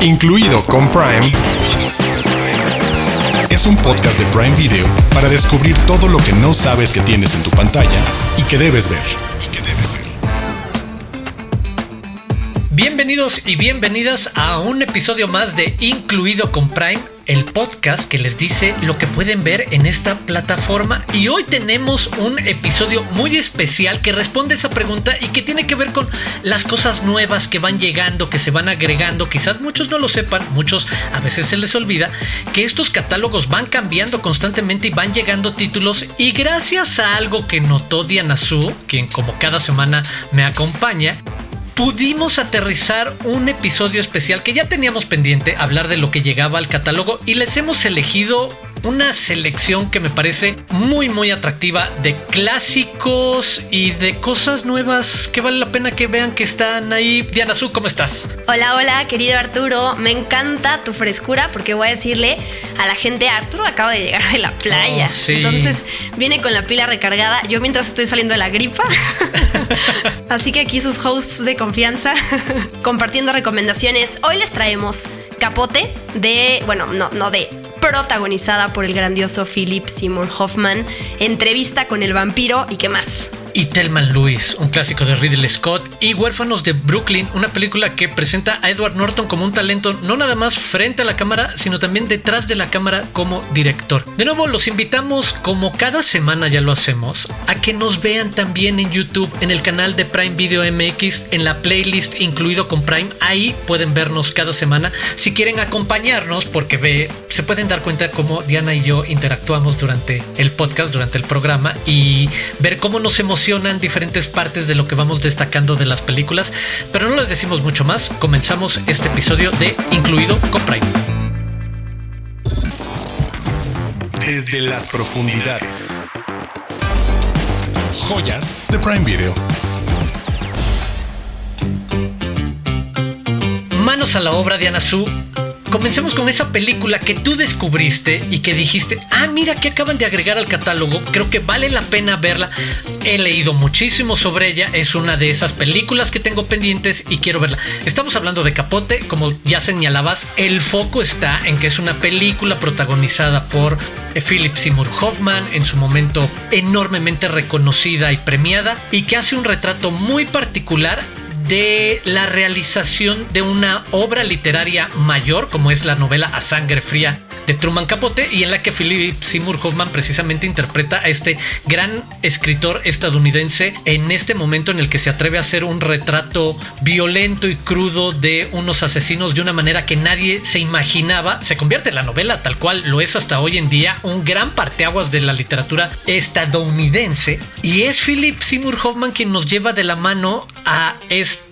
incluido con Prime, es un podcast de Prime Video para descubrir todo lo que no sabes que tienes en tu pantalla y que debes ver. Bienvenidos y bienvenidas a un episodio más de Incluido con Prime, el podcast que les dice lo que pueden ver en esta plataforma. Y hoy tenemos un episodio muy especial que responde esa pregunta y que tiene que ver con las cosas nuevas que van llegando, que se van agregando. Quizás muchos no lo sepan, muchos a veces se les olvida que estos catálogos van cambiando constantemente y van llegando títulos. Y gracias a algo que notó Diana Su, quien como cada semana me acompaña, pudimos aterrizar un episodio especial que ya teníamos pendiente, hablar de lo que llegaba al catálogo y les hemos elegido una selección que me parece muy muy atractiva de clásicos y de cosas nuevas que vale la pena que vean que están ahí. Diana Su, ¿cómo estás? Hola, hola, querido Arturo. Me encanta tu frescura porque voy a decirle a la gente, Arturo acaba de llegar de la playa. Oh, sí. Entonces viene con la pila recargada. Yo mientras estoy saliendo de la gripa. Así que aquí sus hosts de confianza compartiendo recomendaciones. Hoy les traemos Capote de, bueno, no, no de protagonizada por el grandioso Philip Seymour Hoffman, entrevista con el vampiro y qué más. Y Thelman Lewis, un clásico de Ridley Scott, y Huérfanos de Brooklyn, una película que presenta a Edward Norton como un talento no nada más frente a la cámara, sino también detrás de la cámara como director. De nuevo, los invitamos, como cada semana ya lo hacemos, a que nos vean también en YouTube, en el canal de Prime Video MX, en la playlist incluido con Prime. Ahí pueden vernos cada semana. Si quieren acompañarnos, porque se pueden dar cuenta cómo Diana y yo interactuamos durante el podcast, durante el programa, y ver cómo nos diferentes partes de lo que vamos destacando de las películas. Pero no les decimos mucho más. Comenzamos este episodio de Incluido con Prime. Desde las profundidades. Joyas de Prime Video. Manos a la obra, Diana Su. Comencemos con esa película que tú descubriste y que dijiste, ah, mira que acaban de agregar al catálogo, creo que vale la pena verla. He leído muchísimo sobre ella, es una de esas películas que tengo pendientes y quiero verla. Estamos hablando de Capote, como ya señalabas, el foco está en que es una película protagonizada por Philip Seymour Hoffman, en su momento enormemente reconocida y premiada, y que hace un retrato muy particular de la realización de una obra literaria mayor, como es la novela A Sangre Fría de Truman Capote, y en la que Philip Seymour Hoffman precisamente interpreta a este gran escritor estadounidense en este momento en el que se atreve a hacer un retrato violento y crudo de unos asesinos de una manera que nadie se imaginaba. Se convierte en la novela tal cual lo es hasta hoy en día, un gran parteaguas de la literatura estadounidense, y es Philip Seymour Hoffman quien nos lleva de la mano a este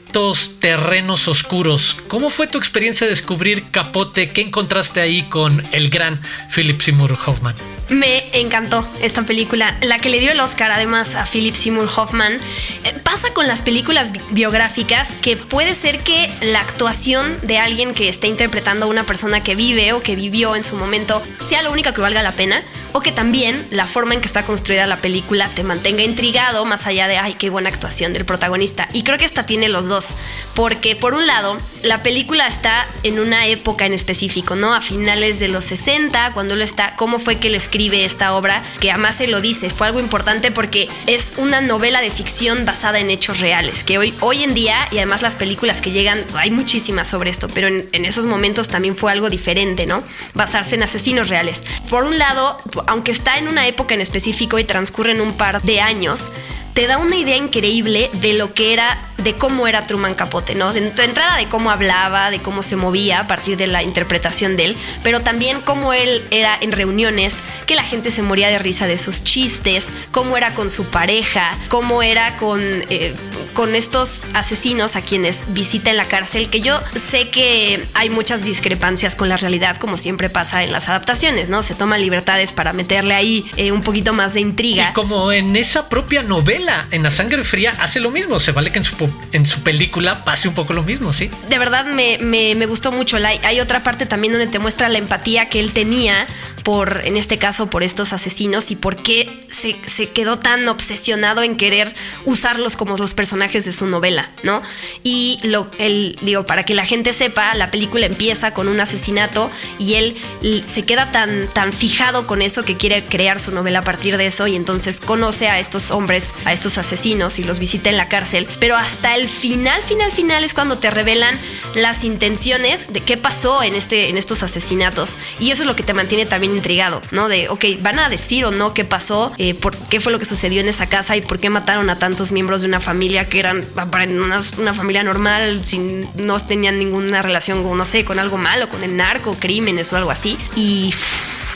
terrenos oscuros. ¿Cómo fue tu experiencia de descubrir Capote? ¿Qué encontraste ahí con el gran Philip Seymour Hoffman? Me encantó esta película, la que le dio el Oscar además a Philip Seymour Hoffman. Eh, pasa con las películas bi- biográficas que puede ser que la actuación de alguien que esté interpretando a una persona que vive o que vivió en su momento sea lo único que valga la pena, o que también la forma en que está construida la película te mantenga intrigado más allá de, ay, qué buena actuación del protagonista. Y creo que esta tiene los dos, porque por un lado, la película está en una época en específico, ¿no? A finales de los 60, cuando él está, ¿cómo fue que él escribe esta obra? Que además se lo dice, fue algo importante porque es una novela de ficción basada en hechos reales, que hoy, hoy en día, y además las películas que llegan, hay muchísimas sobre esto, pero en, esos momentos también fue algo diferente, ¿no? Basarse en asesinos reales. Por un lado, aunque está en una época en específico y transcurren un par de años, te da una idea increíble de lo que era, de cómo era Truman Capote, ¿no? De, entrada de cómo hablaba, de cómo se movía a partir de la interpretación de él, pero también cómo él era en reuniones, que la gente se moría de risa de sus chistes, cómo era con su pareja, cómo era con, eh, con estos asesinos a quienes visita en la cárcel, que yo sé que hay muchas discrepancias con la realidad, como siempre pasa en las adaptaciones, ¿no? Se toman libertades para meterle ahí eh, un poquito más de intriga. Y como en esa propia novela, en La Sangre Fría, hace lo mismo. Se vale que en su, en su película pase un poco lo mismo, ¿sí? de verdad me, me- me gustó mucho. La- hay otra parte también donde te muestra la empatía que él tenía por, en este caso, por estos asesinos y por qué se, quedó tan obsesionado en querer usarlos como los personajes de su novela, ¿no? Y lo, el, digo, para que la gente sepa, la película empieza con un asesinato y él se queda tan, tan fijado con eso que quiere crear su novela a partir de eso y entonces conoce a estos hombres, a estos asesinos y los visita en la cárcel. Pero hasta el final, final, final es cuando te revelan las intenciones de qué pasó en, este, en estos asesinatos. Y eso es lo que te mantiene también intrigado, ¿no? De, ok, ¿van a decir o no qué pasó? Por, ¿Qué fue lo que sucedió en esa casa y por qué mataron a tantos miembros de una familia que eran una, una familia normal, sin, no tenían ninguna relación no sé, con algo malo, con el narco, crímenes o algo así? Y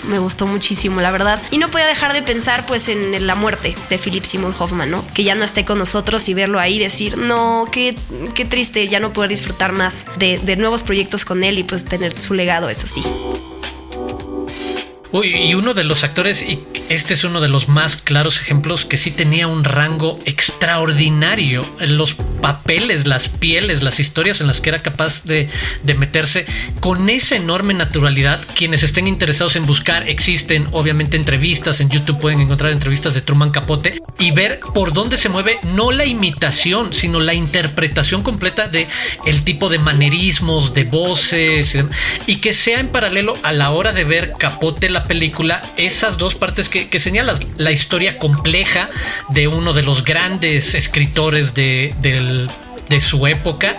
me gustó muchísimo, la verdad. Y no podía dejar de pensar pues en la muerte de Philip Seymour Hoffman, ¿no? Que ya no esté con nosotros y verlo ahí decir, no, qué, qué triste ya no poder disfrutar más de, de nuevos proyectos con él y pues tener su legado, eso sí. Uy, y uno de los actores, y este es uno de los más claros ejemplos, que sí tenía un rango extraordinario. Los papeles, las pieles, las historias en las que era capaz de, de meterse con esa enorme naturalidad. Quienes estén interesados en buscar, existen obviamente entrevistas en YouTube, pueden encontrar entrevistas de Truman Capote y ver por dónde se mueve, no la imitación, sino la interpretación completa de el tipo de manerismos, de voces, y que sea en paralelo a la hora de ver Capote la película esas dos partes que, que señalas. La historia compleja de uno de los grandes escritores de, del de su época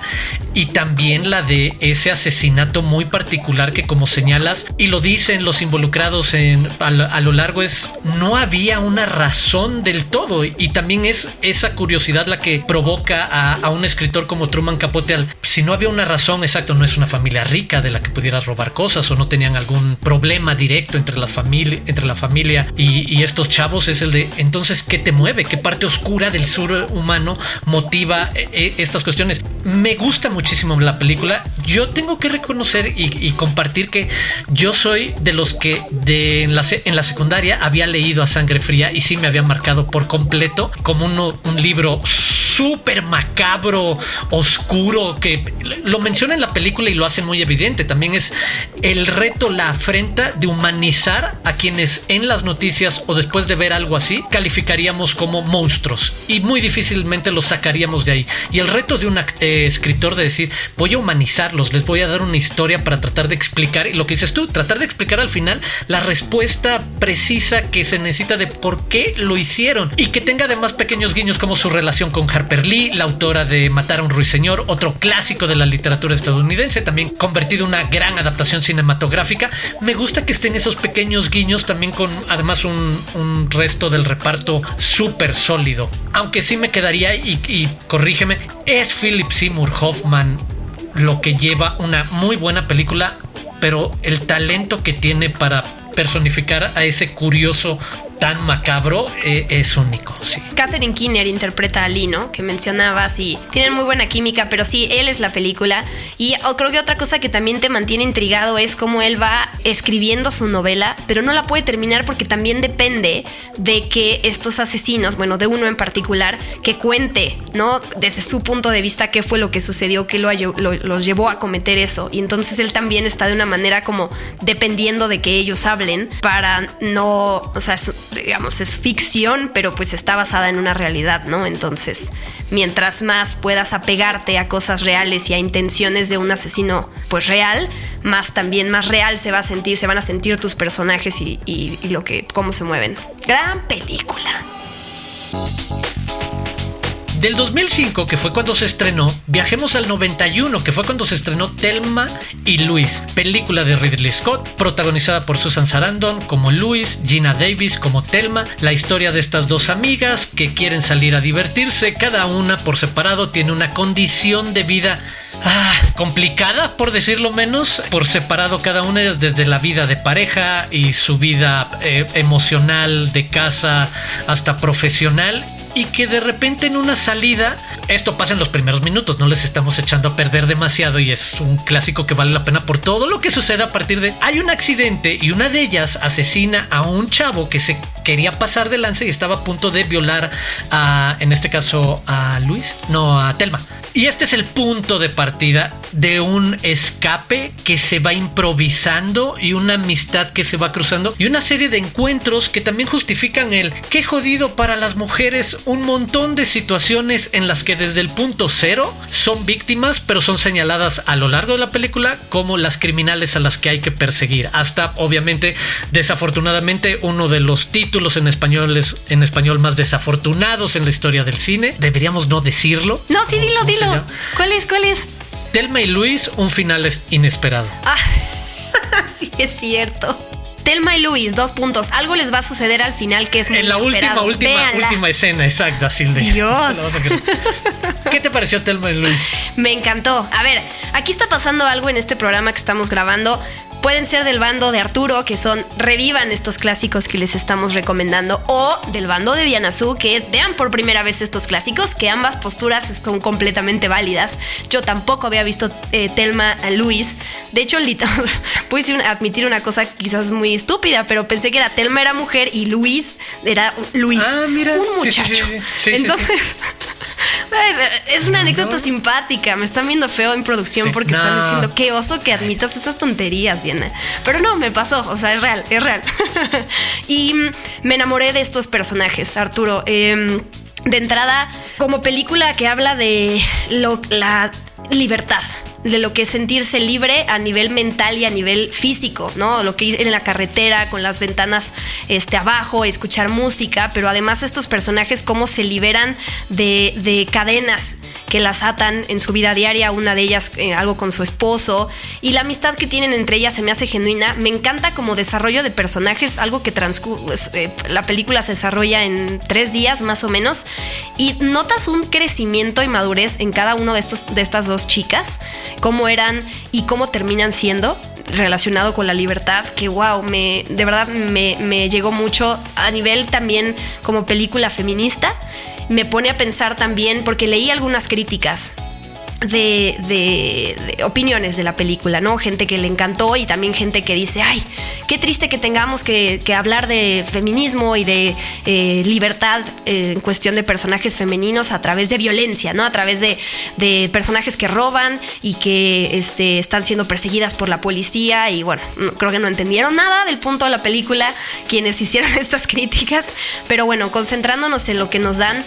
y también la de ese asesinato muy particular que como señalas y lo dicen los involucrados en, a, lo largo es no había una razón del todo. Y también es esa curiosidad la que provoca a, un escritor como Truman Capote al si no había una razón exacto no es una familia rica de la que pudieras robar cosas o no tenían algún problema directo entre las familias entre la familia y, y estos chavos es el de entonces qué te mueve qué parte oscura del sur humano motiva eh, cuestiones. Me gusta muchísimo la película. Yo tengo que reconocer y, compartir que yo soy de los que en, la, en la secundaria había leído a Sangre Fría y sí me había marcado por completo como un libro súper macabro, oscuro, que lo menciona en la película y lo hace muy evidente. También es el reto, la afrenta de humanizar a quienes en las noticias o después de ver algo así calificaríamos como monstruos y muy difícilmente los sacaríamos de ahí. Y el reto de un eh, escritor de decir, voy a humanizarlos, les voy a dar una historia para tratar de explicar, y lo que dices tú, tratar de explicar al final la respuesta precisa que se necesita de por qué lo hicieron y que tenga además pequeños guiños como su relación con Harper Lee, la autora de Matar a un ruiseñor, otro clásico de la literatura estadounidense, también convertido en una gran adaptación cinematográfica. Me gusta que estén esos pequeños guiños también con además un, resto del reparto súper sólido. Aunque sí me quedaría, y, y corrígeme, es Philip Seymour Hoffman lo que lleva una muy buena película, pero el talento que tiene para personificar a ese curioso tan macabro eh, es único, sí. Catherine Kinner interpreta a Lee, ¿no? Que mencionabas y tienen muy buena química, pero sí, él es la película. Y oh, creo que otra cosa que también te mantiene intrigado es cómo él va escribiendo su novela, pero no la puede terminar porque también depende de que estos asesinos, bueno, de uno en particular, que cuente, ¿no? Desde su punto de vista qué fue lo que sucedió, qué lo, los llevó a cometer eso. Y entonces él también está de una manera como dependiendo de que ellos hablen para no, o sea, digamos, es ficción, pero pues está basada en una realidad, ¿no? Entonces, mientras más puedas apegarte a cosas reales y a intenciones de un asesino, pues real, más también más real se va a sentir, se van a sentir tus personajes y, y lo que, cómo se mueven. Gran película. Del 2005, que fue cuando se estrenó, viajemos al 91, que fue cuando se estrenó Telma y Luis, película de Ridley Scott, protagonizada por Susan Sarandon como Luis, Gina Davis como Telma, la historia de estas dos amigas que quieren salir a divertirse, cada una por separado tiene una condición de vida ah, complicada, por decirlo menos, por separado cada una desde la vida de pareja y su vida eh, emocional, de casa, hasta profesional y que de repente en una salida, esto pasa en los primeros minutos, no les estamos echando a perder demasiado y es un clásico que vale la pena por todo lo que sucede a partir de hay un accidente y una de ellas asesina a un chavo que se quería pasar de lance y estaba a punto de violar a, en este caso, a Luis, no, a Telma. Y este es el punto de partida de un escape que se va improvisando y una amistad que se va cruzando y una serie de encuentros que también justifican el qué jodido para las mujeres un montón de situaciones en las que desde el punto cero son víctimas pero son señaladas a lo largo de la película como las criminales a las que hay que perseguir. Hasta obviamente desafortunadamente uno de los títulos en español es, en español más desafortunados en la historia del cine. Deberíamos no decirlo no sí dilo dilo cuál es cuál es Telma y Luis, un final inesperado. Ah, sí, es cierto. Telma y Luis, dos puntos. Algo les va a suceder al final que es muy En la última, última, última escena, exacto, así de. Dios. ¿Qué te pareció Telma y Luis? Me encantó. A ver, aquí está pasando algo en este programa que estamos grabando pueden ser del bando de Arturo, que son revivan estos clásicos que les estamos recomendando, o del bando de Diana Su, que es vean por primera vez estos clásicos, que ambas posturas son completamente válidas. Yo tampoco había visto eh, Telma a Luis. De hecho, puedo admitir una cosa quizás muy estúpida, pero pensé que era Telma era mujer y Luis era Luis, ah, mira. un muchacho. Entonces, es una anécdota simpática. Me están viendo feo en producción porque están diciendo qué oso que admitas esas tonterías, Pero no, me pasó. O sea, es real, es real. y me enamoré de estos personajes, Arturo. Em, de entrada, como película que habla de la libertad de lo que es sentirse libre a nivel mental y a nivel físico, ¿no? Lo que ir en la carretera con las ventanas este, abajo, escuchar música, pero además estos personajes cómo se liberan de, de cadenas que las atan en su vida diaria, una de ellas eh, algo con su esposo, y la amistad que tienen entre ellas se me hace genuina. Me encanta como desarrollo de personajes, algo que pues, eh, la película se desarrolla en tres días más o menos, y notas un crecimiento y madurez en cada uno de, estos, de estas dos chicas, cómo eran y cómo terminan siendo relacionado con la libertad, que wow, me, de verdad me, me llegó mucho a nivel también como película feminista. Me pone a pensar también, porque leí algunas críticas de, opiniones de la película, ¿no? Gente que le encantó y también gente que dice, ay, qué triste que tengamos que, hablar de feminismo y de eh, libertad eh, en cuestión de personajes femeninos a través de violencia, ¿no? A través de, personajes que roban y que este, están siendo perseguidas por la policía y bueno, creo que no entendieron nada del punto de la película quienes hicieron estas críticas, pero bueno, concentrándonos en lo que nos dan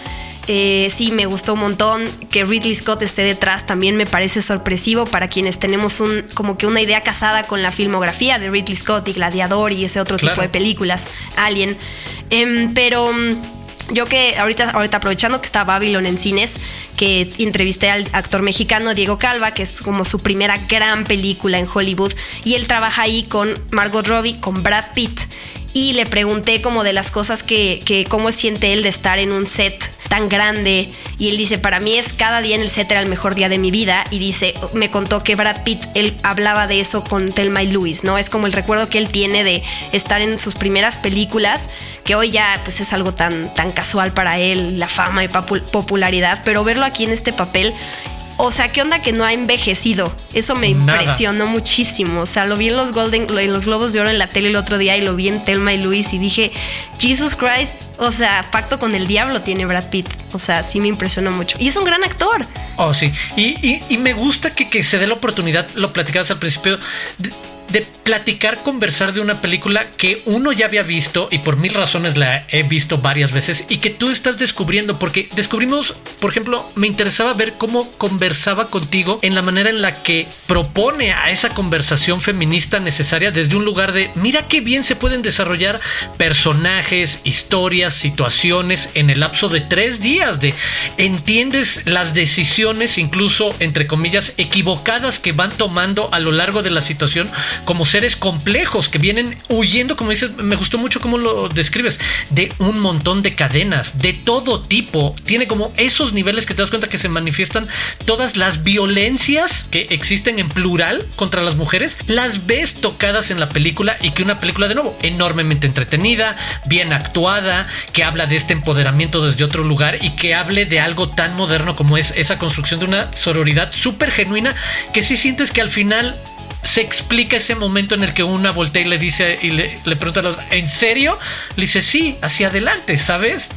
eh, sí, me gustó un montón. Que Ridley Scott esté detrás también me parece sorpresivo para quienes tenemos un, como que una idea casada con la filmografía de Ridley Scott y Gladiador y ese otro tipo de películas, Alien. Em, pero mm, yo que ahorita, ahorita aprovechando que está Babylon en cines, que entrevisté al actor mexicano Diego Calva, que es como su primera gran película en Hollywood, y él trabaja ahí con Margot Robbie, con Brad Pitt y le pregunté como de las cosas que, que cómo siente él de estar en un set tan grande y él dice, para mí es cada día en el set era el mejor día de mi vida y dice, me contó que Brad Pitt, él hablaba de eso con Thelma y Louis, ¿no? Es como el recuerdo que él tiene de estar en sus primeras películas, que hoy ya pues es algo tan, tan casual para él, la fama y popularidad, pero verlo aquí en este papel o sea, ¿qué onda que no ha envejecido? Eso me impresionó muchísimo. O sea, lo vi en los Golden, en los Globos de Oro en la tele el otro día y lo vi en Telma y Luis y dije, Jesus Christ, o sea, pacto con el diablo tiene Brad Pitt. O sea, sí me impresionó mucho. Y es un gran actor. Oh, sí. Y, me gusta que, que, se dé la oportunidad, lo platicabas al principio, de platicar, conversar de una película que uno ya había visto y por mil razones la he visto varias veces y que tú estás descubriendo, porque descubrimos, por ejemplo, me interesaba ver cómo conversaba contigo en la manera en la que propone a esa conversación feminista necesaria desde un lugar de, mira qué bien se pueden desarrollar personajes, historias, situaciones en el lapso de tres días, de entiendes las decisiones, incluso entre comillas, equivocadas que van tomando a lo largo de la situación como seres complejos que vienen huyendo, como dices, me gustó mucho cómo lo describes, de un montón de cadenas, de todo tipo. Tiene como esos niveles que te das cuenta que se manifiestan todas las violencias que existen en plural contra las mujeres, las ves tocadas en la película y que una película de nuevo enormemente entretenida, bien actuada, que habla de este empoderamiento desde otro lugar y que hable de algo tan moderno como es esa construcción de una sororidad súper genuina que si sientes que al final se explica ese momento en el que una voltea y le dice y le, pregunta a los, ¿en serio? Le dice, sí, hacia adelante, ¿sabes?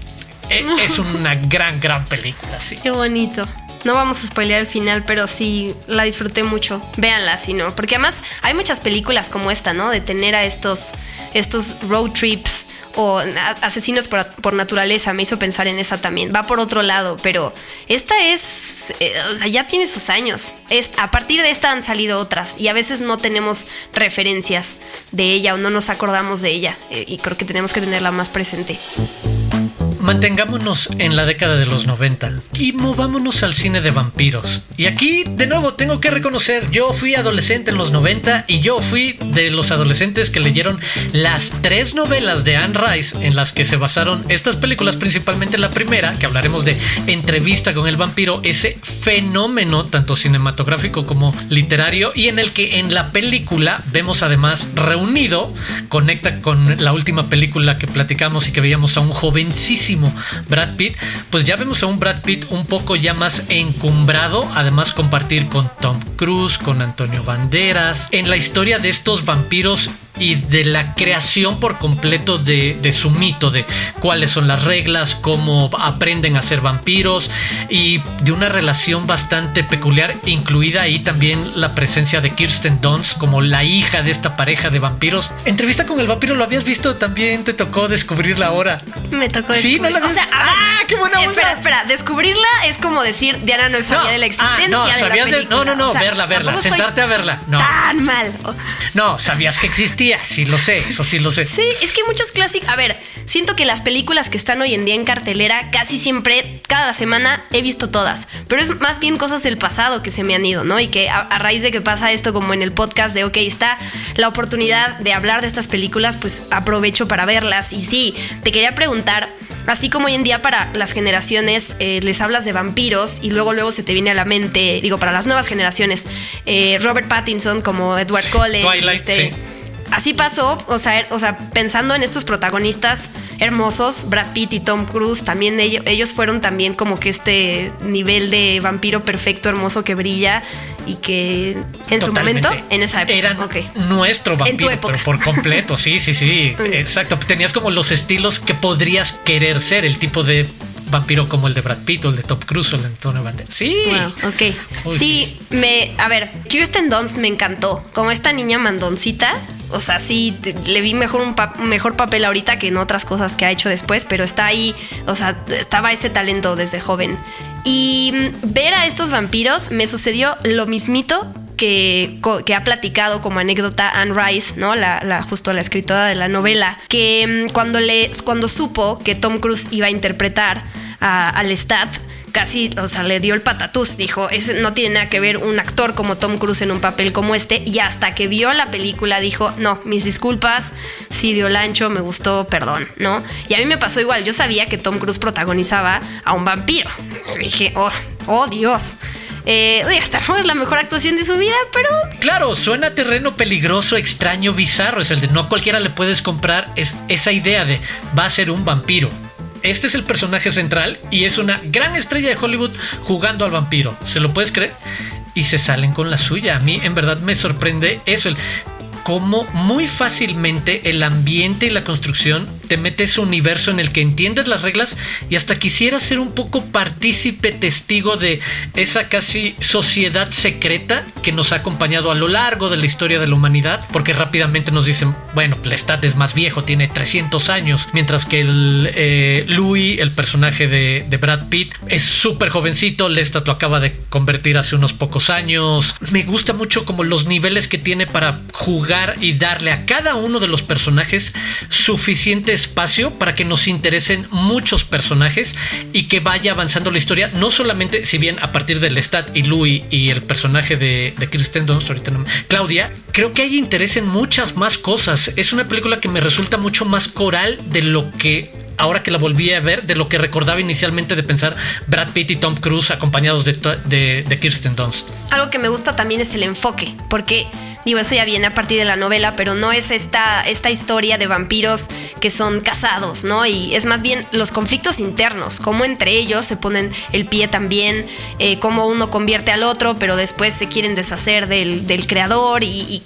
E, es una gran, gran película, sí. Qué bonito. No vamos a spoilear el final, pero sí la disfruté mucho. Véanla, si no. Porque además hay muchas películas como esta, ¿no? De tener a estos, estos road trips o Asesinos por, Naturaleza, me hizo pensar en esa también. Va por otro lado, pero esta es, eh, o sea, ya tiene sus años. Es, a partir de esta han salido otras y a veces no tenemos referencias de ella o no nos acordamos de ella eh, y creo que tenemos que tenerla más presente. Mantengámonos en la década de los 90 y movámonos al cine de vampiros. Y aquí, de nuevo, tengo que reconocer, yo fui adolescente en los 90 y yo fui de los adolescentes que leyeron las tres novelas de Anne Rice en las que se basaron estas películas, principalmente la primera, que hablaremos de Entrevista con el vampiro, ese fenómeno tanto cinematográfico como literario y en el que en la película vemos además reunido, conecta con la última película que platicamos y que veíamos a un jovencísimo Brad Pitt, pues ya vemos a un Brad Pitt un poco ya más encumbrado, además compartir con Tom Cruise, con Antonio Banderas, en la historia de estos vampiros y de la creación por completo de, su mito, de cuáles son las reglas, cómo aprenden a ser vampiros y de una relación bastante peculiar, incluida ahí también la presencia de Kirsten Dunst como la hija de esta pareja de vampiros. Entrevista con el vampiro, ¿lo habías visto? También te tocó descubrirla ahora. Me tocó Sí, no la O sea, ¡Ah, qué buena onda! Espera, espera, descubrirla es como decir, Diana no sabía de la existencia ah, no, de sabías la película. no, no, no, verla, verla, sentarte a verla. No. Tan mal. No, sabías que existía sí lo sé, eso sí lo sé. Sí, es que muchos clásicos. A ver, siento que las películas que están hoy en día en cartelera, casi siempre, cada semana he visto todas. Pero es más bien cosas del pasado que se me han ido, ¿no? Y que a, a raíz de que pasa esto, como en el podcast de, ok, está la oportunidad de hablar de estas películas, pues aprovecho para verlas. Y sí, te quería preguntar. Así como hoy en día para las generaciones eh, les hablas de vampiros y luego luego se te viene a la mente, digo, para las nuevas generaciones, eh, Robert Pattinson como Edward Cullen. Twilight, este, así pasó, o sea, o sea, pensando en estos protagonistas hermosos, Brad Pitt y Tom Cruise, también ellos, ellos fueron también como que este nivel de vampiro perfecto, hermoso que brilla y que en su momento, en esa época, eran nuestro vampiro, por completo, sí, sí, sí, exacto. Tenías como los estilos que podrías querer ser, el tipo de vampiro como el de Brad Pitt o el de Top Cruise o el de Antonio Banderas. Sí. ok. sí, me, a ver, Kirsten Dunst me encantó. Como esta niña mandoncita. O sea, sí, le vi mejor un, mejor papel ahorita que en otras cosas que ha hecho después, pero está ahí, o sea, estaba ese talento desde joven. Y mm, ver a estos vampiros me sucedió lo mismito que, ha platicado como anécdota Anne Rice, ¿no? La, justo la escritora de la novela, que mm, cuando, le, cuando supo que Tom Cruise iba a interpretar a, Lestat, casi, o sea, le dio el patatús. Dijo, no tiene nada que ver un actor como Tom Cruise en un papel como este. Y hasta que vio la película dijo, no, mis disculpas, sí dio el ancho, me gustó, perdón, ¿no? Y a mí me pasó igual. Yo sabía que Tom Cruise protagonizaba a un vampiro. Dije, oh, oh Dios. Eh, es la mejor actuación de su vida, pero. Claro, suena terreno peligroso, extraño, bizarro. Es el de no cualquiera le puedes comprar. Es esa idea de va a ser un vampiro. Este es el personaje central y es una gran estrella de Hollywood jugando al vampiro. ¿Se lo puedes creer? Y se salen con la suya. A mí en verdad me sorprende eso. El cómo muy fácilmente el ambiente y la construcción te mete ese universo en el que entiendes las reglas y hasta quisieras ser un poco partícipe, testigo de esa casi sociedad secreta que nos ha acompañado a lo largo de la historia de la humanidad, porque rápidamente nos dicen, bueno, Lestat es más viejo, tiene 300 años, mientras que el eh, Louis, el personaje de, de Brad Pitt, es súper jovencito, Lestat lo acaba de convertir hace unos pocos años. Me gusta mucho como los niveles que tiene para jugar y darle a cada uno de los personajes suficiente espacio para que nos interesen muchos personajes y que vaya avanzando la historia, no solamente, si bien a partir del Lestat y Louis y el personaje de, de Kristen Dunst, ahorita no, Claudia, creo que hay interés en muchas más cosas. Es una película que me resulta mucho más coral de lo que ahora que la volví a ver, de lo que recordaba inicialmente de pensar Brad Pitt y Tom Cruise acompañados de, de, de Kirsten Dunst. Algo que me gusta también es el enfoque, porque Digo, eso ya viene a partir de la novela, pero no es esta, esta historia de vampiros que son casados, ¿no? Y es más bien los conflictos internos, cómo entre ellos se ponen el pie también, eh, cómo uno convierte al otro, pero después se quieren deshacer del, creador y,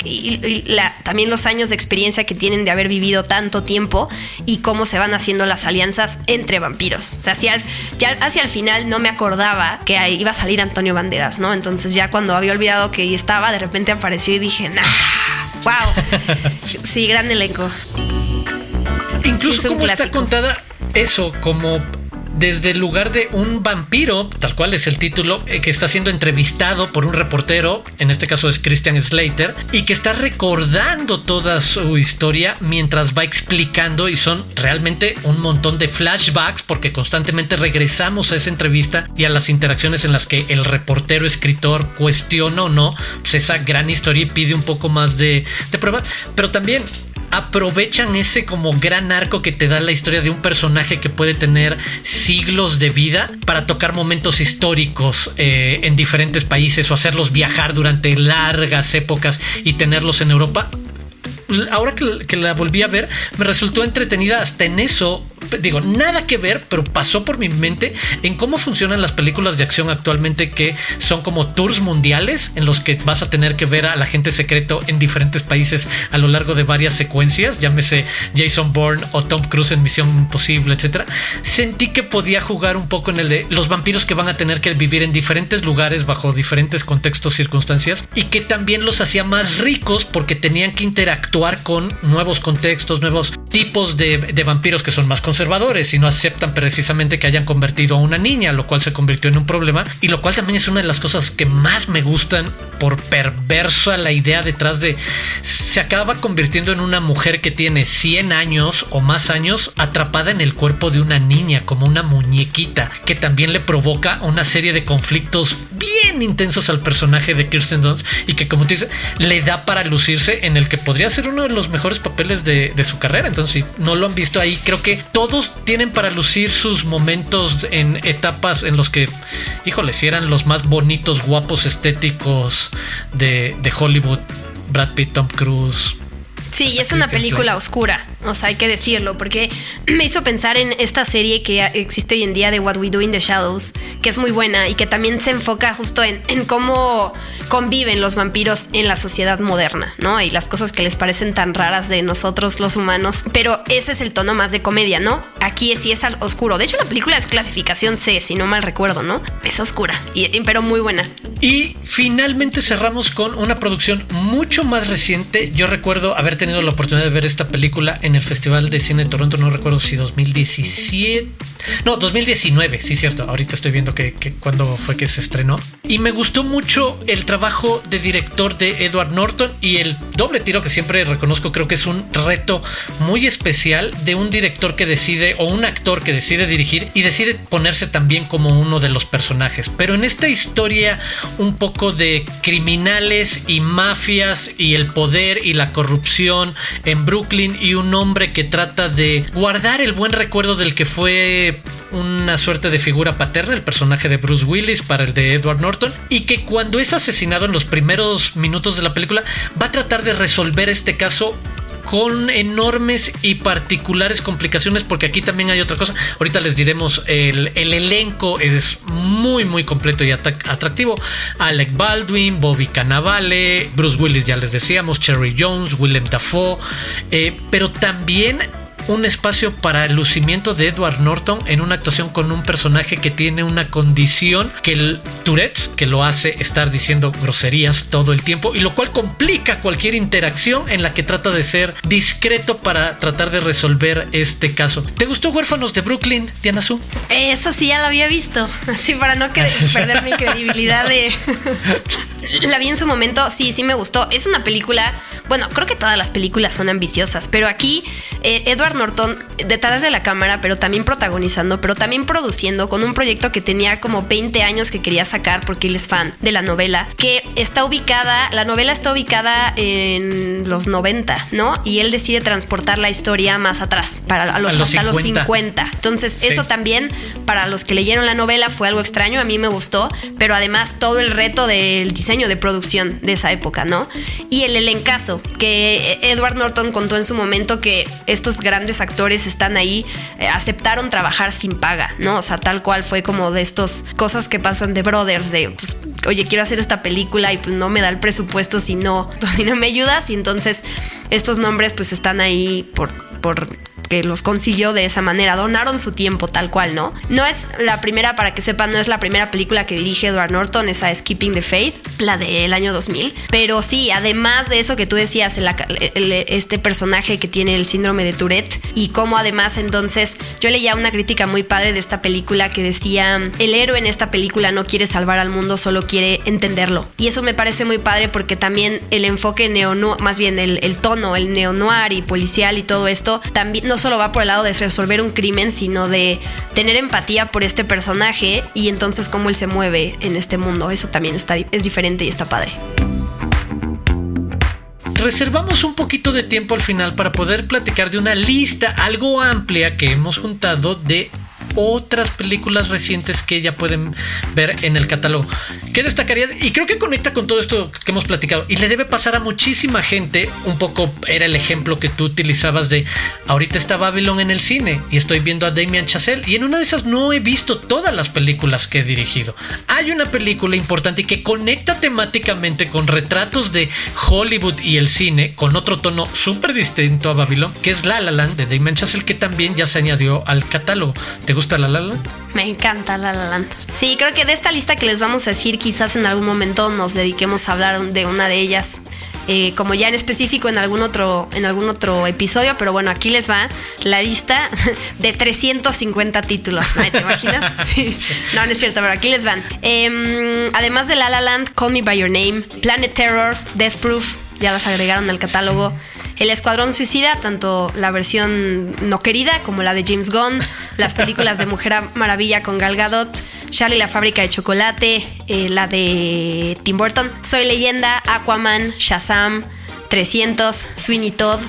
también los años de experiencia que tienen de haber vivido tanto tiempo y cómo se van haciendo las alianzas entre vampiros. O sea, hacia ya hacia el final no me acordaba que iba a salir Antonio Banderas, ¿no? Entonces ya cuando había olvidado que estaba, de repente apareció y dije, wow. sí, gran elenco. Incluso como está contada eso, como desde el lugar de un vampiro, tal cual es el título, eh, que está siendo entrevistado por un reportero, en este caso es Christian Slater, y que está recordando toda su historia mientras va explicando y son realmente un montón de flashbacks porque constantemente regresamos a esa entrevista y a las interacciones en las que el reportero escritor cuestiona o no pues esa gran historia y pide un poco más de, de pruebas, pero también aprovechan ese como gran arco que te da la historia de un personaje que puede tener siglos de vida para tocar momentos históricos eh, en diferentes países o hacerlos viajar durante largas épocas y tenerlos en Europa ahora que, la volví a ver, me resultó entretenida hasta en eso. Digo, nada que ver, pero pasó por mi mente en cómo funcionan las películas de acción actualmente que son como tours mundiales en los que vas a tener que ver a la gente secreto en diferentes países a lo largo de varias secuencias, llámese Jason Bourne o Tom Cruise en Misión Imposible, etcétera. Sentí que podía jugar un poco en el de los vampiros que van a tener que vivir en diferentes lugares bajo diferentes contextos, circunstancias y que también los hacía más ricos porque tenían que interactuar con nuevos contextos, nuevos tipos de, vampiros que son más conservadores y no aceptan precisamente que hayan convertido a una niña, lo cual se convirtió en un problema y lo cual también es una de las cosas que más me gustan por perversa la idea detrás de se acaba convirtiendo en una mujer que tiene 100 años o más años atrapada en el cuerpo de una niña como una muñequita que también le provoca una serie de conflictos bien intensos al personaje de Kirsten Dunst y que como te dice le da para lucirse en el que podría ser uno de los mejores papeles de, su carrera. Entonces, si no lo han visto ahí, creo que todos tienen para lucir sus momentos en etapas en los que, híjole, si eran los más bonitos, guapos, estéticos de, de Hollywood. Brad Pitt, Tom Cruise, Sí, y es una película oscura, o sea, hay que decirlo, porque me hizo pensar en esta serie que existe hoy en día de What We Do in the Shadows, que es muy buena y que también se enfoca justo en, cómo conviven los vampiros en la sociedad moderna, ¿no? Y las cosas que les parecen tan raras de nosotros los humanos. Pero ese es el tono más de comedia, ¿no? Aquí sí es oscuro. De hecho, la película es clasificación C, si no mal recuerdo, ¿no? Es oscura, y, pero muy buena. Y finalmente cerramos con una producción mucho más reciente. Yo recuerdo haber tenido la oportunidad de ver esta película en el Festival de Cine de Toronto, no recuerdo si 2017, no, 2019, sí, cierto, ahorita estoy viendo que, cuando fue que se estrenó. Y me gustó mucho el trabajo de director de Edward Norton y el doble tiro que siempre reconozco, creo que es un reto muy especial de un director que decide o un actor que decide dirigir y decide ponerse también como uno de los personajes. Pero en esta historia un poco de criminales y mafias y el poder y la corrupción en Brooklyn y un hombre que trata de guardar el buen recuerdo del que fue una suerte de figura paterna, el personaje de Bruce Willis para el de Edward Norton, y que cuando es asesinado en los primeros minutos de la película va a tratar de resolver este caso con enormes y particulares complicaciones, porque aquí también hay otra cosa. Ahorita les diremos, el, elenco es muy, muy completo y atractivo. Alec Baldwin, Bobby Cannavale, Bruce Willis, ya les decíamos, Cherry Jones, Willem Dafoe, eh, pero también un espacio para el lucimiento de Edward Norton en una actuación con un personaje que tiene una condición que el Tourette's, que lo hace estar diciendo groserías todo el tiempo y lo cual complica cualquier interacción en la que trata de ser discreto para tratar de resolver este caso. ¿Te gustó Huérfanos de Brooklyn, Diana Su? Esa sí ya la había visto, así para no perder mi credibilidad de... la vi en su momento, sí, sí me gustó. Es una película, bueno, creo que todas las películas son ambiciosas, pero aquí eh, Edward Norton detrás de la cámara, pero también protagonizando, pero también produciendo con un proyecto que tenía como 20 años que quería sacar porque él es fan de la novela, que está ubicada, la novela está ubicada en los 90, ¿no? Y él decide transportar la historia más atrás, para los, hasta los 50. Entonces, eso también para los que leyeron la novela fue algo extraño, a mí me gustó, pero además todo el reto del diseño diseño de producción de esa época, ¿no? Y el elencazo, que Edward Norton contó en su momento que estos grandes actores están ahí, eh, aceptaron trabajar sin paga, ¿no? O sea, tal cual fue como de estas cosas que pasan de brothers, de, pues, oye, quiero hacer esta película y pues no me da el presupuesto si no, si no me ayudas. Y entonces estos nombres pues están ahí por, por que los consiguió de esa manera. Donaron su tiempo tal cual, ¿no? No es la primera, para que sepan, no es la primera película que dirige Edward Norton, esa es Keeping the Faith, la del año 2000. Pero sí, además de eso que tú decías, este personaje que tiene el síndrome de Tourette y cómo además entonces yo leía una crítica muy padre de esta película que decía, el héroe en esta película no quiere salvar al mundo, solo quiere entenderlo. Y eso me parece muy padre porque también el enfoque neo más bien el, el tono, el neo-noir y policial y todo esto, también no solo va por el lado de resolver un crimen, sino de tener empatía por este personaje y entonces cómo él se mueve en este mundo. Eso también está, es diferente y está padre reservamos un poquito de tiempo al final para poder platicar de una lista algo amplia que hemos juntado de otras películas recientes que ya pueden ver en el catálogo. ¿Qué destacaría? Y creo que conecta con todo esto que hemos platicado. Y le debe pasar a muchísima gente. Un poco era el ejemplo que tú utilizabas de ahorita está Babylon en el cine y estoy viendo a Damien Chazelle. Y en una de esas no he visto todas las películas que he dirigido. Hay una película importante que conecta temáticamente con retratos de Hollywood y el cine con otro tono súper distinto a Babylon, que es La La Land de Damien Chazelle, que también ya se añadió al catálogo. ¿Te gusta La La Land? Me encanta La La Land. Sí, creo que de esta lista que les vamos a decir, quizás en algún momento nos dediquemos a hablar de una de ellas. Eh, como ya en específico en algún otro en algún otro episodio, pero bueno, aquí les va la lista de 350 títulos. ¿Te imaginas? Sí. No, no es cierto, pero aquí les van. Em, además de La La Land, Call Me by Your Name, Planet Terror, Death Proof, ya las agregaron al catálogo. El Escuadrón Suicida, tanto la versión no querida como la de James Gunn, las películas de Mujer Maravilla con Gal Gadot, Charlie la fábrica de chocolate, eh, la de Tim Burton, Soy leyenda, Aquaman, Shazam, 300, Sweeney Todd,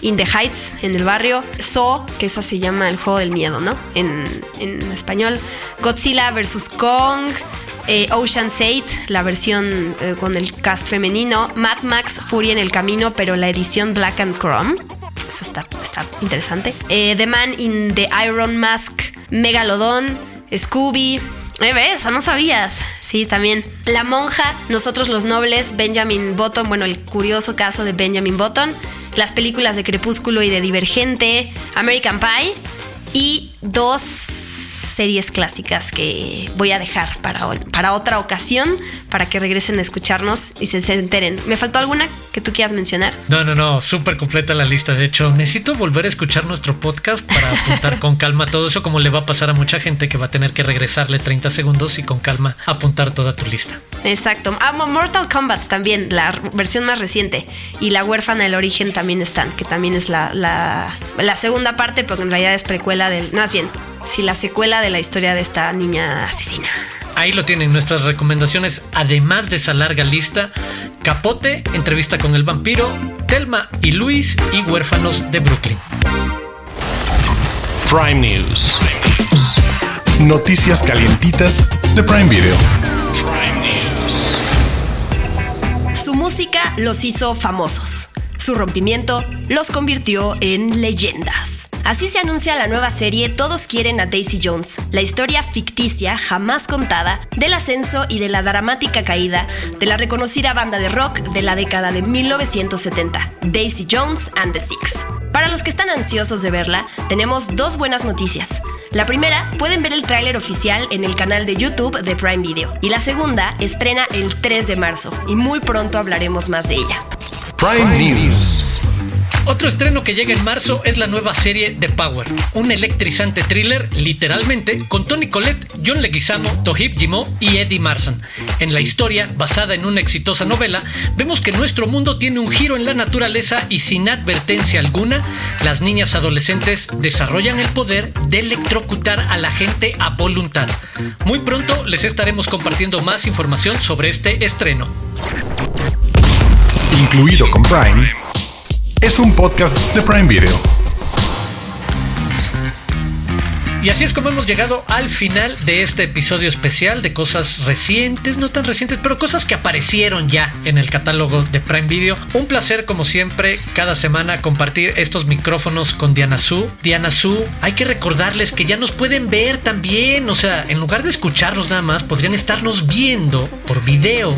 In the Heights, en el barrio, So, que esa se llama el juego del miedo, ¿no? En, en español, Godzilla vs. Kong, eh, Ocean's 8, la versión eh, con el cast femenino, Mad Max, Fury en el camino, pero la edición Black and Chrome. Eso está, está interesante. Eh, the Man in the Iron Mask, Megalodon, Scooby. ¿Ves? No sabías. Sí, también. La monja, Nosotros los nobles, Benjamin Button, bueno, el curioso caso de Benjamin Button, las películas de Crepúsculo y de Divergente, American Pie y dos series clásicas que voy a dejar para, para otra ocasión, para que regresen a escucharnos y se, enteren. ¿Me faltó alguna que tú quieras mencionar? No, no, no, súper completa la lista. De hecho, necesito volver a escuchar nuestro podcast para apuntar con calma todo eso, como le va a pasar a mucha gente que va a tener que regresarle 30 segundos y con calma apuntar toda tu lista. Exacto. Ah, Mortal Kombat también, la versión más reciente. Y La huérfana del origen también están, que también es la, la, la segunda parte, pero en realidad es precuela del... Más bien, si la secuela de la historia de esta niña asesina. Ahí lo tienen nuestras recomendaciones, además de esa larga lista. Capote, entrevista con el vampiro, Telma y Luis y huérfanos de Brooklyn. Prime News. Noticias calientitas de Prime Video. Su música los hizo famosos. Su rompimiento los convirtió en leyendas. Así se anuncia la nueva serie Todos quieren a Daisy Jones, la historia ficticia jamás contada del ascenso y de la dramática caída de la reconocida banda de rock de la década de 1970, Daisy Jones and the Six. Para los que están ansiosos de verla, tenemos dos buenas noticias. La primera, pueden ver el tráiler oficial en el canal de YouTube de Prime Video. Y la segunda, estrena el 3 de marzo y muy pronto hablaremos más de ella. Prime News. Otro estreno que llega en marzo es la nueva serie The Power, un electrizante thriller, literalmente, con Tony Collette, John Leguizamo, Tohib Jimo y Eddie Marsan. En la historia, basada en una exitosa novela, vemos que nuestro mundo tiene un giro en la naturaleza y sin advertencia alguna, las niñas adolescentes desarrollan el poder de electrocutar a la gente a voluntad. Muy pronto les estaremos compartiendo más información sobre este estreno. Incluido con Prime es un podcast de Prime Video. Y así es como hemos llegado al final de este episodio especial de cosas recientes, no tan recientes, pero cosas que aparecieron ya en el catálogo de Prime Video. Un placer, como siempre, cada semana compartir estos micrófonos con Diana Su. Diana Su, hay que recordarles que ya nos pueden ver también, o sea, en lugar de escucharnos nada más, podrían estarnos viendo por video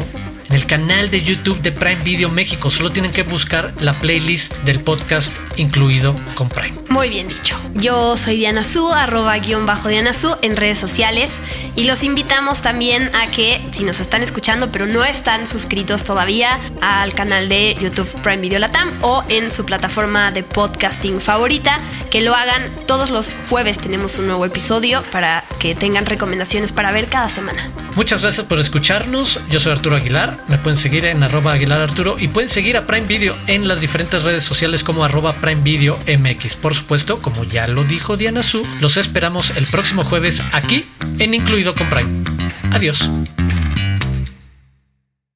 el canal de YouTube de Prime Video México. Solo tienen que buscar la playlist del podcast incluido con Prime. Muy bien dicho. Yo soy Diana Su, arroba guion bajo Diana Su en redes sociales y los invitamos también a que si nos están escuchando pero no están suscritos todavía al canal de YouTube Prime Video Latam o en su plataforma de podcasting favorita, que lo hagan todos los jueves tenemos un nuevo episodio para que tengan recomendaciones para ver cada semana. Muchas gracias por escucharnos. Yo soy Arturo Aguilar. Me pueden seguir en arroba Aguilar Arturo y pueden seguir a Prime Video en las diferentes redes sociales como arroba Prime Video MX. Por supuesto, como ya lo dijo Diana Su, los esperamos el próximo jueves aquí en Incluido con Prime. Adiós.